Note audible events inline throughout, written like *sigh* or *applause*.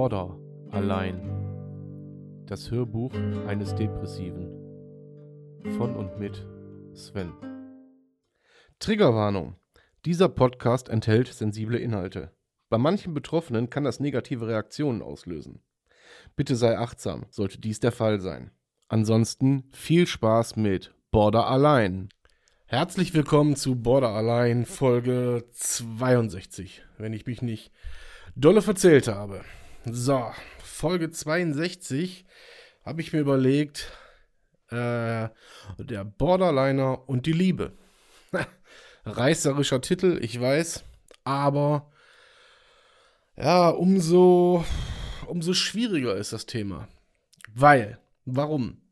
Border allein. Das Hörbuch eines Depressiven. Von und mit Sven. Triggerwarnung. Dieser Podcast enthält sensible Inhalte. Bei manchen Betroffenen kann das negative Reaktionen auslösen. Bitte sei achtsam, sollte dies der Fall sein. Ansonsten viel Spaß mit Border allein. Herzlich willkommen zu Border allein Folge 62, wenn ich mich nicht dolle verzählt habe. So, Folge 62 habe ich mir überlegt, äh, der Borderliner und die Liebe. *laughs* Reißerischer Titel, ich weiß, aber ja, umso, umso schwieriger ist das Thema. Weil, warum?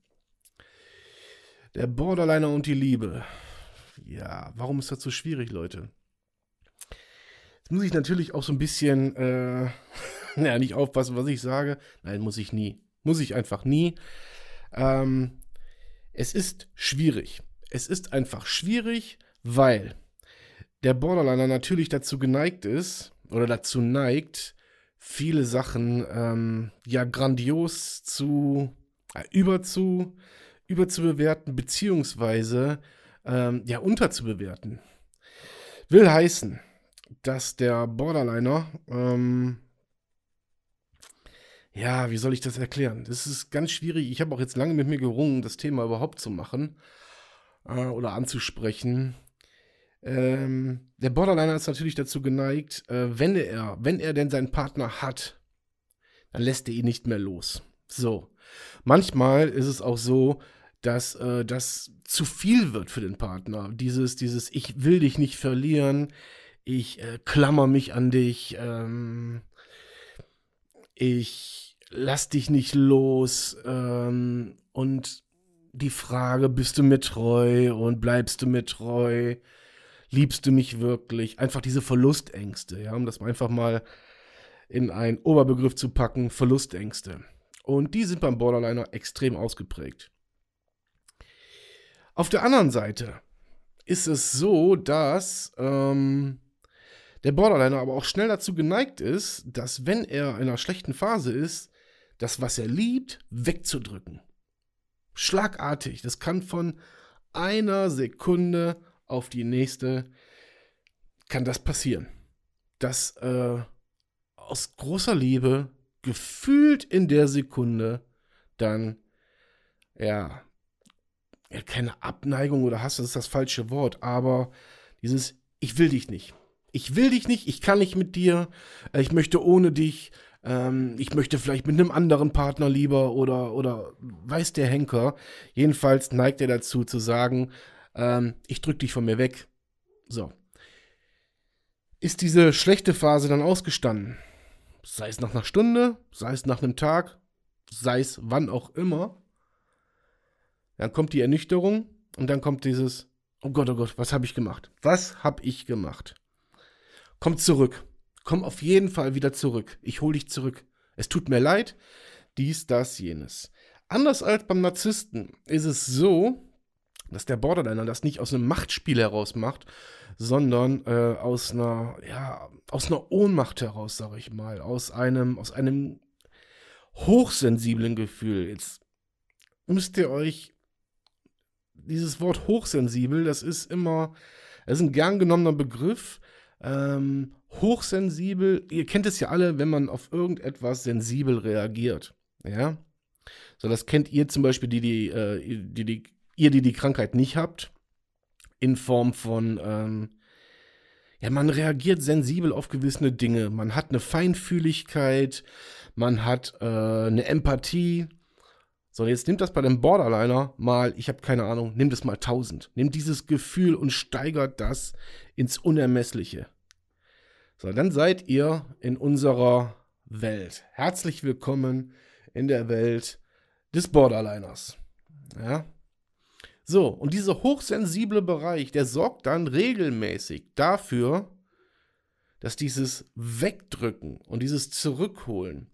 Der Borderliner und die Liebe. Ja, warum ist das so schwierig, Leute? Jetzt muss ich natürlich auch so ein bisschen, äh, *laughs* ja, nicht aufpassen, was ich sage. Nein, muss ich nie. Muss ich einfach nie. Ähm, es ist schwierig. Es ist einfach schwierig, weil der Borderliner natürlich dazu geneigt ist oder dazu neigt, viele Sachen ähm, ja grandios zu äh, überzu überzubewerten beziehungsweise ähm, ja unterzubewerten. Will heißen, dass der Borderliner, ähm, ja, wie soll ich das erklären? Das ist ganz schwierig. Ich habe auch jetzt lange mit mir gerungen, das Thema überhaupt zu machen äh, oder anzusprechen. Ähm, der Borderliner ist natürlich dazu geneigt, äh, wenn er, wenn er denn seinen Partner hat, dann lässt er ihn nicht mehr los. So. Manchmal ist es auch so, dass äh, das zu viel wird für den Partner. Dieses, dieses, ich will dich nicht verlieren, ich äh, klammer mich an dich, ähm, ich lass dich nicht los ähm, und die Frage, bist du mir treu und bleibst du mir treu, liebst du mich wirklich, einfach diese Verlustängste, ja, um das einfach mal in einen Oberbegriff zu packen, Verlustängste. Und die sind beim Borderliner extrem ausgeprägt. Auf der anderen Seite ist es so, dass ähm, der Borderliner aber auch schnell dazu geneigt ist, dass wenn er in einer schlechten Phase ist, das, was er liebt, wegzudrücken. Schlagartig. Das kann von einer Sekunde auf die nächste kann das passieren. Dass äh, aus großer Liebe gefühlt in der Sekunde dann ja, ja keine Abneigung oder Hass, das ist das falsche Wort, aber dieses ich will dich nicht ich will dich nicht, ich kann nicht mit dir, ich möchte ohne dich, ähm, ich möchte vielleicht mit einem anderen Partner lieber oder, oder weiß der Henker. Jedenfalls neigt er dazu zu sagen, ähm, ich drück dich von mir weg. So. Ist diese schlechte Phase dann ausgestanden? Sei es nach einer Stunde, sei es nach einem Tag, sei es wann auch immer. Dann kommt die Ernüchterung und dann kommt dieses, oh Gott, oh Gott, was habe ich gemacht? Was habe ich gemacht? Komm zurück. Komm auf jeden Fall wieder zurück. Ich hol dich zurück. Es tut mir leid. Dies, das, jenes. Anders als beim Narzissten ist es so, dass der Borderliner das nicht aus einem Machtspiel heraus macht, sondern äh, aus einer, ja, aus einer Ohnmacht heraus, sage ich mal, aus einem, aus einem hochsensiblen Gefühl. Jetzt müsst ihr euch dieses Wort hochsensibel, das ist immer, das ist ein gern genommener Begriff, ähm, hochsensibel, ihr kennt es ja alle, wenn man auf irgendetwas sensibel reagiert. Ja. So, das kennt ihr zum Beispiel, die, die, äh, die, die, ihr, die die Krankheit nicht habt, in Form von, ähm, ja, man reagiert sensibel auf gewisse Dinge. Man hat eine Feinfühligkeit, man hat äh, eine Empathie. So, jetzt nimmt das bei dem Borderliner mal, ich habe keine Ahnung, nimmt es mal 1000. Nimmt dieses Gefühl und steigert das ins Unermessliche. So, dann seid ihr in unserer Welt. Herzlich willkommen in der Welt des Borderliners. Ja. So, und dieser hochsensible Bereich, der sorgt dann regelmäßig dafür, dass dieses Wegdrücken und dieses Zurückholen,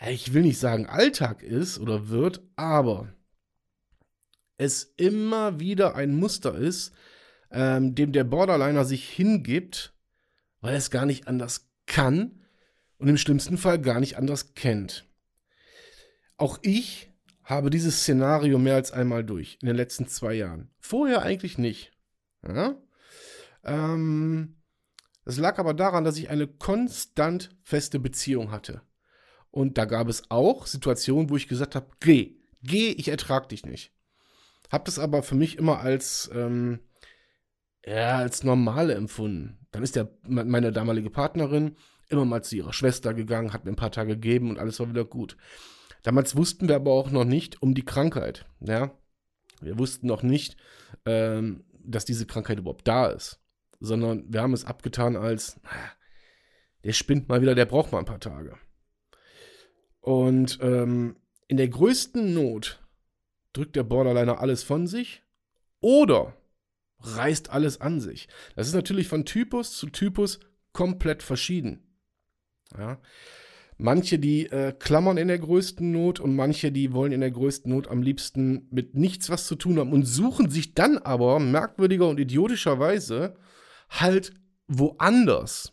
ich will nicht sagen Alltag ist oder wird, aber es immer wieder ein Muster ist, ähm, dem der Borderliner sich hingibt, weil er es gar nicht anders kann und im schlimmsten Fall gar nicht anders kennt. Auch ich habe dieses Szenario mehr als einmal durch in den letzten zwei Jahren. Vorher eigentlich nicht. Ja? Ähm, das lag aber daran, dass ich eine konstant feste Beziehung hatte. Und da gab es auch Situationen, wo ich gesagt habe, geh, geh, ich ertrag dich nicht. Hab das aber für mich immer als, ähm, ja, als normale empfunden. Dann ist der, meine damalige Partnerin immer mal zu ihrer Schwester gegangen, hat mir ein paar Tage gegeben und alles war wieder gut. Damals wussten wir aber auch noch nicht um die Krankheit. Ja? Wir wussten noch nicht, ähm, dass diese Krankheit überhaupt da ist. Sondern wir haben es abgetan als, naja, der spinnt mal wieder, der braucht mal ein paar Tage. Und ähm, in der größten Not drückt der Borderliner alles von sich oder reißt alles an sich. Das ist natürlich von Typus zu Typus komplett verschieden. Ja. Manche, die äh, klammern in der größten Not und manche, die wollen in der größten Not am liebsten mit nichts was zu tun haben und suchen sich dann aber merkwürdiger und idiotischerweise halt woanders.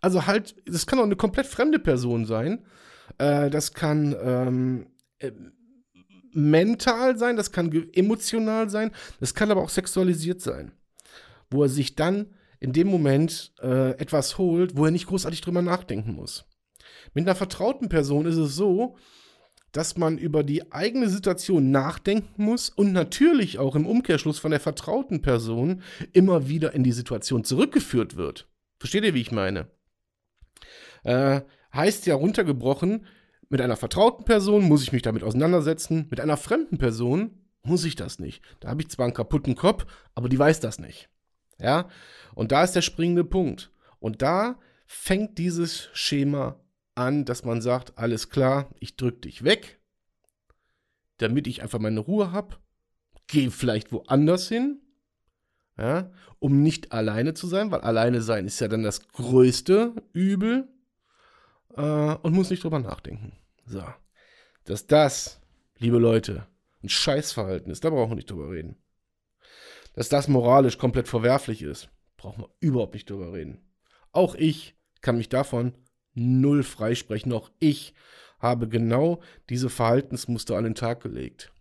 Also halt, das kann auch eine komplett fremde Person sein. Äh, das kann ähm, äh, mental sein, das kann emotional sein, das kann aber auch sexualisiert sein. Wo er sich dann in dem Moment äh, etwas holt, wo er nicht großartig drüber nachdenken muss. Mit einer vertrauten Person ist es so, dass man über die eigene Situation nachdenken muss und natürlich auch im Umkehrschluss von der vertrauten Person immer wieder in die Situation zurückgeführt wird. Versteht ihr, wie ich meine? Äh, heißt ja runtergebrochen, mit einer vertrauten Person muss ich mich damit auseinandersetzen, mit einer fremden Person muss ich das nicht. Da habe ich zwar einen kaputten Kopf, aber die weiß das nicht. Ja? Und da ist der springende Punkt. Und da fängt dieses Schema an, dass man sagt, alles klar, ich drücke dich weg, damit ich einfach meine Ruhe habe, gehe vielleicht woanders hin, ja, um nicht alleine zu sein, weil alleine sein ist ja dann das größte Übel äh, und muss nicht drüber nachdenken. So, dass das, liebe Leute, ein Scheißverhalten ist, da brauchen wir nicht drüber reden. Dass das moralisch komplett verwerflich ist, brauchen wir überhaupt nicht drüber reden. Auch ich kann mich davon null freisprechen. Auch ich habe genau diese Verhaltensmuster an den Tag gelegt.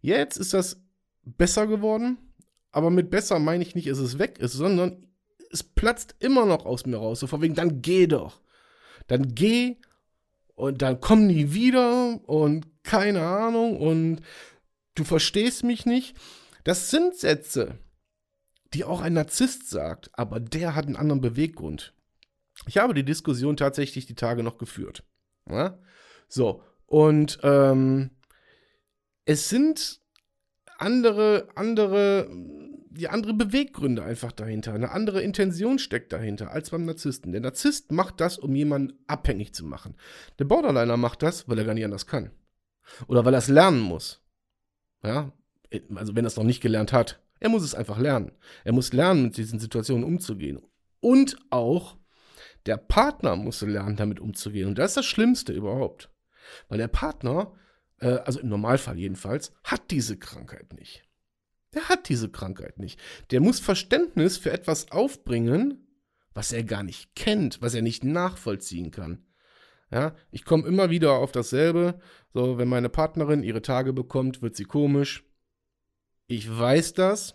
Jetzt ist das besser geworden, aber mit besser meine ich nicht, dass es weg ist, sondern es platzt immer noch aus mir raus. So von wegen, dann geh doch. Dann geh und dann komm nie wieder und keine Ahnung und du verstehst mich nicht. Das sind Sätze, die auch ein Narzisst sagt, aber der hat einen anderen Beweggrund. Ich habe die Diskussion tatsächlich die Tage noch geführt. Ja? So, und ähm, es sind andere, andere, die andere Beweggründe einfach dahinter. Eine andere Intention steckt dahinter als beim Narzissten. Der Narzisst macht das, um jemanden abhängig zu machen. Der Borderliner macht das, weil er gar nicht anders kann. Oder weil er es lernen muss. Ja, also wenn er es noch nicht gelernt hat. Er muss es einfach lernen. Er muss lernen, mit diesen Situationen umzugehen. Und auch, der Partner muss lernen, damit umzugehen. Und das ist das Schlimmste überhaupt. Weil der Partner, äh, also im Normalfall jedenfalls, hat diese Krankheit nicht. Der hat diese Krankheit nicht. Der muss Verständnis für etwas aufbringen, was er gar nicht kennt, was er nicht nachvollziehen kann. Ja, ich komme immer wieder auf dasselbe. So, wenn meine Partnerin ihre Tage bekommt, wird sie komisch. Ich weiß das,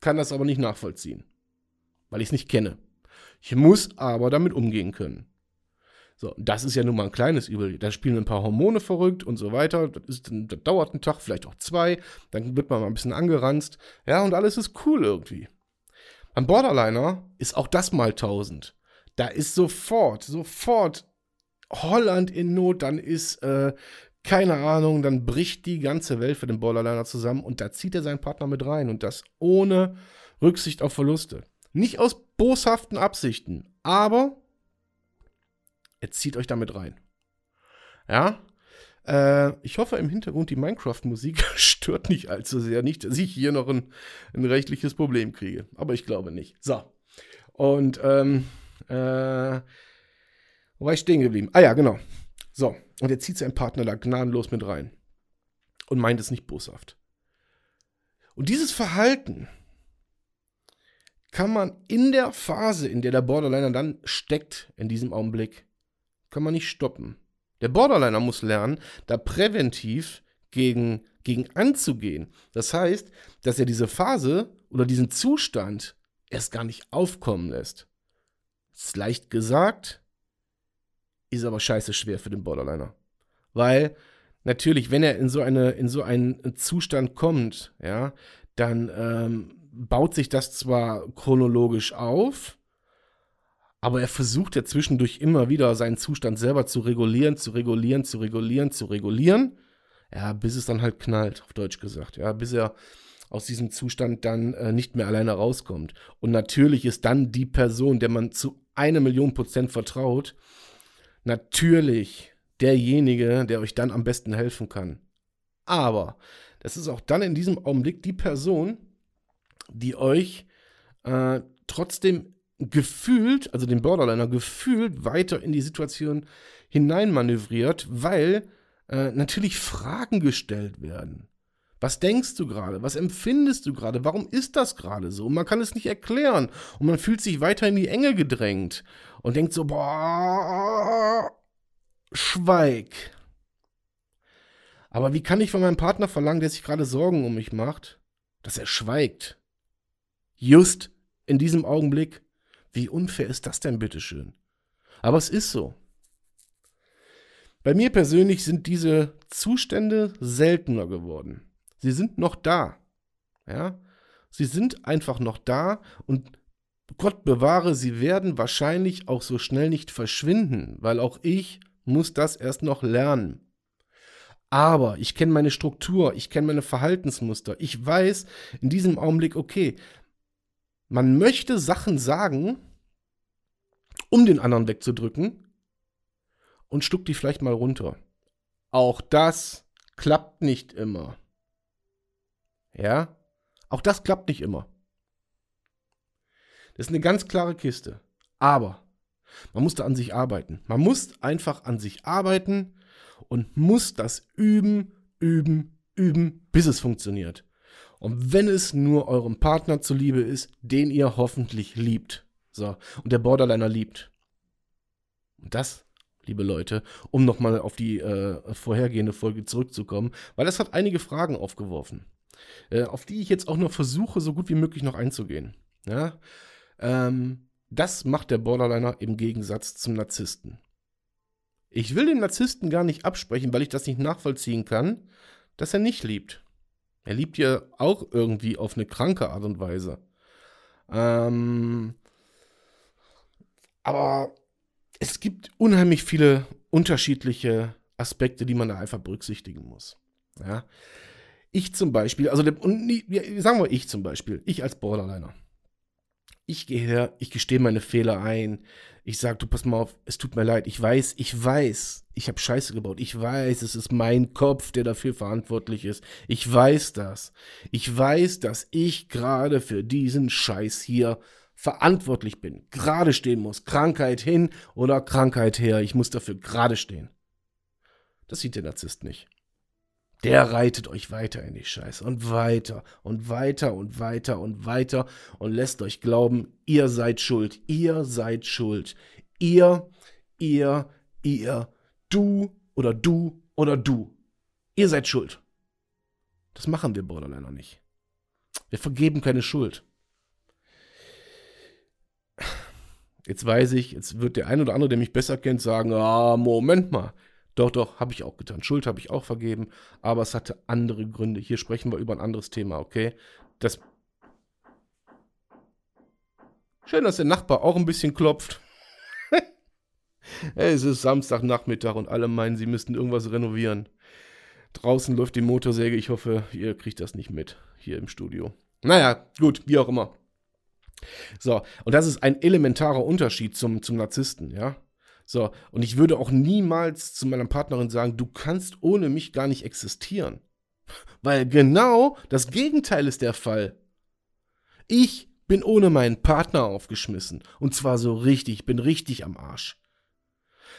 kann das aber nicht nachvollziehen, weil ich es nicht kenne. Ich muss aber damit umgehen können. So, das ist ja nun mal ein kleines Übel. Da spielen ein paar Hormone verrückt und so weiter. Das, ist, das dauert einen Tag, vielleicht auch zwei. Dann wird man mal ein bisschen angeranzt. Ja, und alles ist cool irgendwie. Beim Borderliner ist auch das mal 1000. Da ist sofort, sofort Holland in Not. Dann ist, äh, keine Ahnung, dann bricht die ganze Welt für den Borderliner zusammen. Und da zieht er seinen Partner mit rein. Und das ohne Rücksicht auf Verluste. Nicht aus boshaften Absichten, aber er zieht euch damit rein. Ja? Äh, ich hoffe im Hintergrund, die Minecraft-Musik *laughs* stört nicht allzu sehr. Nicht, dass ich hier noch ein, ein rechtliches Problem kriege. Aber ich glaube nicht. So. Und, ähm, äh, wo war ich stehen geblieben? Ah ja, genau. So. Und er zieht seinen Partner da gnadenlos mit rein. Und meint es nicht boshaft. Und dieses Verhalten, kann man in der Phase, in der der Borderliner dann steckt, in diesem Augenblick, kann man nicht stoppen. Der Borderliner muss lernen, da präventiv gegen, gegen anzugehen. Das heißt, dass er diese Phase oder diesen Zustand erst gar nicht aufkommen lässt. Ist leicht gesagt, ist aber scheiße schwer für den Borderliner. Weil natürlich, wenn er in so, eine, in so einen Zustand kommt, ja, dann ähm, baut sich das zwar chronologisch auf, aber er versucht ja zwischendurch immer wieder seinen Zustand selber zu regulieren, zu regulieren, zu regulieren, zu regulieren. Ja, bis es dann halt knallt, auf Deutsch gesagt. Ja, bis er aus diesem Zustand dann äh, nicht mehr alleine rauskommt. Und natürlich ist dann die Person, der man zu einer Million Prozent vertraut, natürlich derjenige, der euch dann am besten helfen kann. Aber das ist auch dann in diesem Augenblick die Person, die euch äh, trotzdem gefühlt, also den Borderliner gefühlt weiter in die Situation hineinmanövriert, weil äh, natürlich Fragen gestellt werden. Was denkst du gerade? Was empfindest du gerade? Warum ist das gerade so? Und man kann es nicht erklären. Und man fühlt sich weiter in die Enge gedrängt und denkt so, boah, schweig. Aber wie kann ich von meinem Partner verlangen, der sich gerade Sorgen um mich macht, dass er schweigt? Just in diesem Augenblick. Wie unfair ist das denn, bitteschön? Aber es ist so. Bei mir persönlich sind diese Zustände seltener geworden. Sie sind noch da. Ja? Sie sind einfach noch da und Gott bewahre, sie werden wahrscheinlich auch so schnell nicht verschwinden, weil auch ich muss das erst noch lernen. Aber ich kenne meine Struktur, ich kenne meine Verhaltensmuster. Ich weiß in diesem Augenblick, okay, man möchte Sachen sagen, um den anderen wegzudrücken und stuckt die vielleicht mal runter. Auch das klappt nicht immer. Ja? Auch das klappt nicht immer. Das ist eine ganz klare Kiste. Aber man muss da an sich arbeiten. Man muss einfach an sich arbeiten und muss das üben, üben, üben, bis es funktioniert. Und wenn es nur eurem Partner zuliebe ist, den ihr hoffentlich liebt. So, und der Borderliner liebt. Und das, liebe Leute, um nochmal auf die äh, vorhergehende Folge zurückzukommen, weil das hat einige Fragen aufgeworfen, äh, auf die ich jetzt auch noch versuche, so gut wie möglich noch einzugehen. Ja? Ähm, das macht der Borderliner im Gegensatz zum Narzissten. Ich will dem Narzissten gar nicht absprechen, weil ich das nicht nachvollziehen kann, dass er nicht liebt. Er liebt ja auch irgendwie auf eine kranke Art und Weise. Ähm, aber es gibt unheimlich viele unterschiedliche Aspekte, die man da einfach berücksichtigen muss. Ja. Ich zum Beispiel, also und sagen wir ich zum Beispiel, ich als Borderliner. Ich gehe her, ich gestehe meine Fehler ein, ich sage, du pass mal auf, es tut mir leid, ich weiß, ich weiß, ich habe Scheiße gebaut, ich weiß, es ist mein Kopf, der dafür verantwortlich ist, ich weiß das, ich weiß, dass ich gerade für diesen Scheiß hier verantwortlich bin, gerade stehen muss, Krankheit hin oder Krankheit her, ich muss dafür gerade stehen. Das sieht der Narzisst nicht der reitet euch weiter in die Scheiße und weiter und weiter und weiter und weiter und lässt euch glauben, ihr seid schuld, ihr seid schuld. Ihr, ihr, ihr, du oder du oder du. Ihr seid schuld. Das machen wir Borderliner nicht. Wir vergeben keine Schuld. Jetzt weiß ich, jetzt wird der ein oder andere, der mich besser kennt, sagen, ah, Moment mal, doch, doch, habe ich auch getan. Schuld habe ich auch vergeben, aber es hatte andere Gründe. Hier sprechen wir über ein anderes Thema, okay? Das. Schön, dass der Nachbar auch ein bisschen klopft. *laughs* es ist Samstagnachmittag und alle meinen, sie müssten irgendwas renovieren. Draußen läuft die Motorsäge. Ich hoffe, ihr kriegt das nicht mit hier im Studio. Naja, gut, wie auch immer. So, und das ist ein elementarer Unterschied zum, zum Narzissten, ja. So, und ich würde auch niemals zu meiner Partnerin sagen, du kannst ohne mich gar nicht existieren. Weil genau das Gegenteil ist der Fall. Ich bin ohne meinen Partner aufgeschmissen. Und zwar so richtig, bin richtig am Arsch.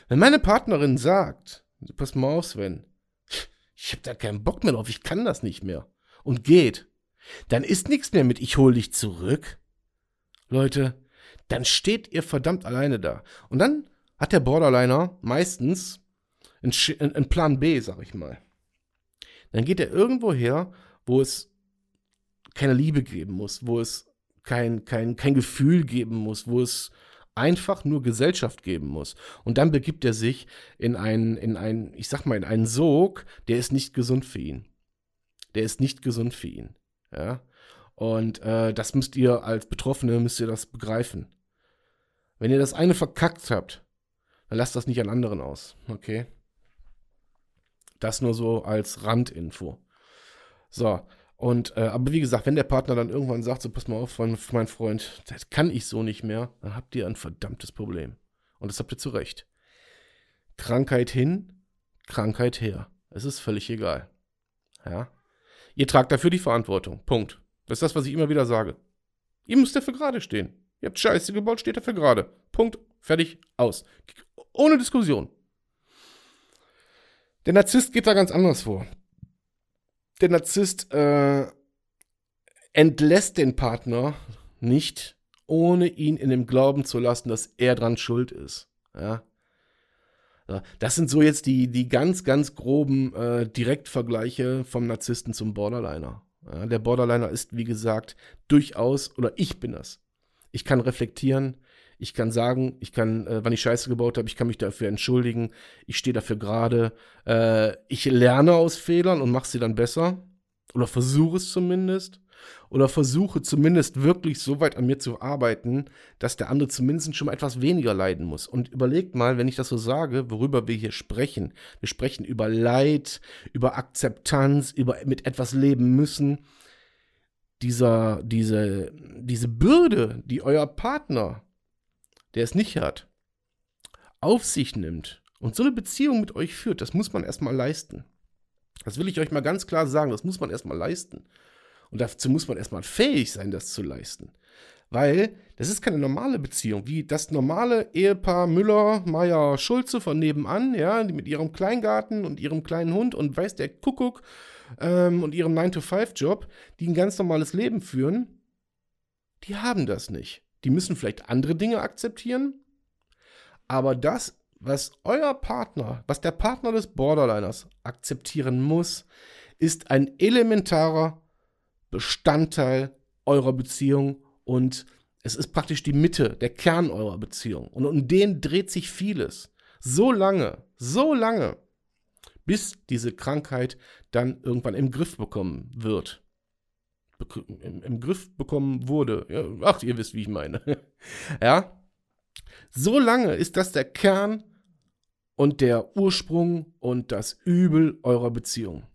Wenn meine Partnerin sagt, pass mal auf, Sven, ich hab da keinen Bock mehr drauf, ich kann das nicht mehr. Und geht, dann ist nichts mehr mit ich hol dich zurück. Leute, dann steht ihr verdammt alleine da. Und dann hat der Borderliner meistens einen Plan B, sag ich mal. Dann geht er irgendwo her, wo es keine Liebe geben muss, wo es kein, kein, kein Gefühl geben muss, wo es einfach nur Gesellschaft geben muss. Und dann begibt er sich in einen, in einen, ich sag mal, in einen Sog, der ist nicht gesund für ihn. Der ist nicht gesund für ihn. Ja. Und äh, das müsst ihr als Betroffene, müsst ihr das begreifen. Wenn ihr das eine verkackt habt, dann lasst das nicht an anderen aus. Okay? Das nur so als Randinfo. So, und, äh, aber wie gesagt, wenn der Partner dann irgendwann sagt, so pass mal auf, mein, mein Freund, das kann ich so nicht mehr, dann habt ihr ein verdammtes Problem. Und das habt ihr zu Recht. Krankheit hin, Krankheit her. Es ist völlig egal. Ja. Ihr tragt dafür die Verantwortung. Punkt. Das ist das, was ich immer wieder sage. Ihr müsst dafür gerade stehen. Ihr habt Scheiße gebaut, steht dafür gerade. Punkt. Fertig. Aus. Ohne Diskussion. Der Narzisst geht da ganz anders vor der Narzisst äh, entlässt den Partner nicht, ohne ihn in dem Glauben zu lassen, dass er dran schuld ist. Ja. Das sind so jetzt die, die ganz, ganz groben äh, Direktvergleiche vom Narzissten zum Borderliner. Ja, der Borderliner ist, wie gesagt, durchaus, oder ich bin das. Ich kann reflektieren, ich kann sagen, ich kann, äh, wann ich Scheiße gebaut habe, ich kann mich dafür entschuldigen, ich stehe dafür gerade. Äh, ich lerne aus Fehlern und mache sie dann besser. Oder versuche es zumindest. Oder versuche zumindest wirklich so weit an mir zu arbeiten, dass der andere zumindest schon mal etwas weniger leiden muss. Und überlegt mal, wenn ich das so sage, worüber wir hier sprechen. Wir sprechen über Leid, über Akzeptanz, über mit etwas leben müssen. Dieser, diese, diese Bürde, die euer Partner der es nicht hat, auf sich nimmt und so eine Beziehung mit euch führt, das muss man erstmal leisten. Das will ich euch mal ganz klar sagen, das muss man erstmal leisten. Und dazu muss man erstmal fähig sein, das zu leisten. Weil das ist keine normale Beziehung, wie das normale Ehepaar Müller, Meier, Schulze von nebenan, ja, die mit ihrem Kleingarten und ihrem kleinen Hund und weiß der Kuckuck ähm, und ihrem 9-to-5-Job, die ein ganz normales Leben führen, die haben das nicht. Die müssen vielleicht andere Dinge akzeptieren. Aber das, was euer Partner, was der Partner des Borderliners akzeptieren muss, ist ein elementarer Bestandteil eurer Beziehung und es ist praktisch die Mitte, der Kern eurer Beziehung. Und um den dreht sich vieles. So lange, so lange, bis diese Krankheit dann irgendwann im Griff bekommen wird im, im Griff bekommen wurde. Ja, ach, ihr wisst, wie ich meine. *laughs* ja. So lange ist das der Kern und der Ursprung und das Übel eurer Beziehung.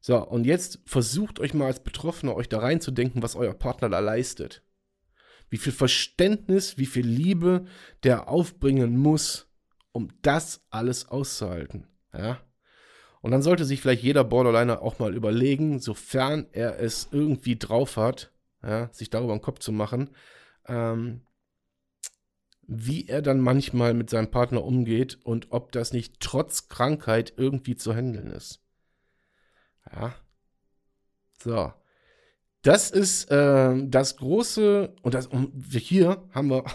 So, und jetzt versucht euch mal als Betroffener, euch da reinzudenken, was euer Partner da leistet. Wie viel Verständnis, wie viel Liebe der aufbringen muss, um das alles auszuhalten. Ja? Und dann sollte sich vielleicht jeder Borderliner auch mal überlegen, sofern er es irgendwie drauf hat, ja, sich darüber einen Kopf zu machen, ähm, wie er dann manchmal mit seinem Partner umgeht und ob das nicht trotz Krankheit irgendwie zu handeln ist. Ja. So. Das ist äh, das große, und das, und hier haben wir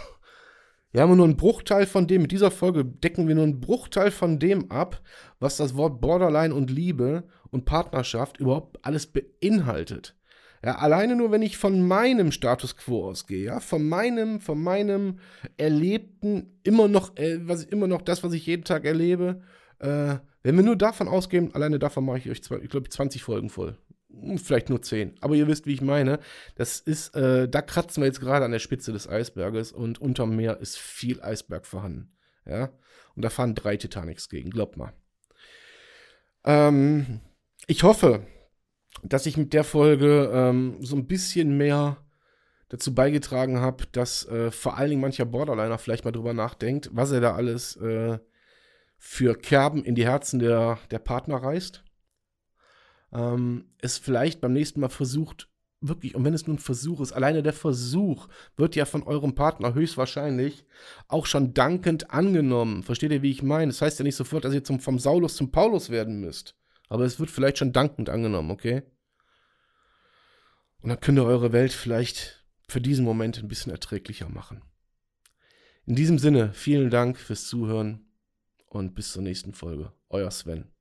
wir haben nur einen Bruchteil von dem, mit dieser Folge decken wir nur einen Bruchteil von dem ab, was das Wort Borderline und Liebe und Partnerschaft überhaupt alles beinhaltet. Ja, alleine nur, wenn ich von meinem Status quo ausgehe, ja, von meinem, von meinem Erlebten, immer noch, äh, was immer noch das, was ich jeden Tag erlebe, äh, wenn wir nur davon ausgehen, alleine davon mache ich euch, ich glaube, 20 Folgen voll. Hm, vielleicht nur 10. Aber ihr wisst, wie ich meine. Das ist, äh, da kratzen wir jetzt gerade an der Spitze des Eisberges und unterm Meer ist viel Eisberg vorhanden. Ja. Und da fahren drei Titanics gegen, glaubt mal. Ähm, ich hoffe, dass ich mit der Folge ähm, so ein bisschen mehr dazu beigetragen habe, dass äh, vor allen Dingen mancher Borderliner vielleicht mal drüber nachdenkt, was er da alles äh, für Kerben in die Herzen der, der Partner reißt ähm, es vielleicht beim nächsten Mal versucht, wirklich, und wenn es nur ein Versuch ist, alleine der Versuch wird ja von eurem Partner höchstwahrscheinlich auch schon dankend angenommen. Versteht ihr, wie ich meine? Das heißt ja nicht sofort, dass ihr zum, vom Saulus zum Paulus werden müsst. Aber es wird vielleicht schon dankend angenommen, okay? Und dann könnt ihr eure Welt vielleicht für diesen Moment ein bisschen erträglicher machen. In diesem Sinne, vielen Dank fürs Zuhören und bis zur nächsten Folge. Euer Sven.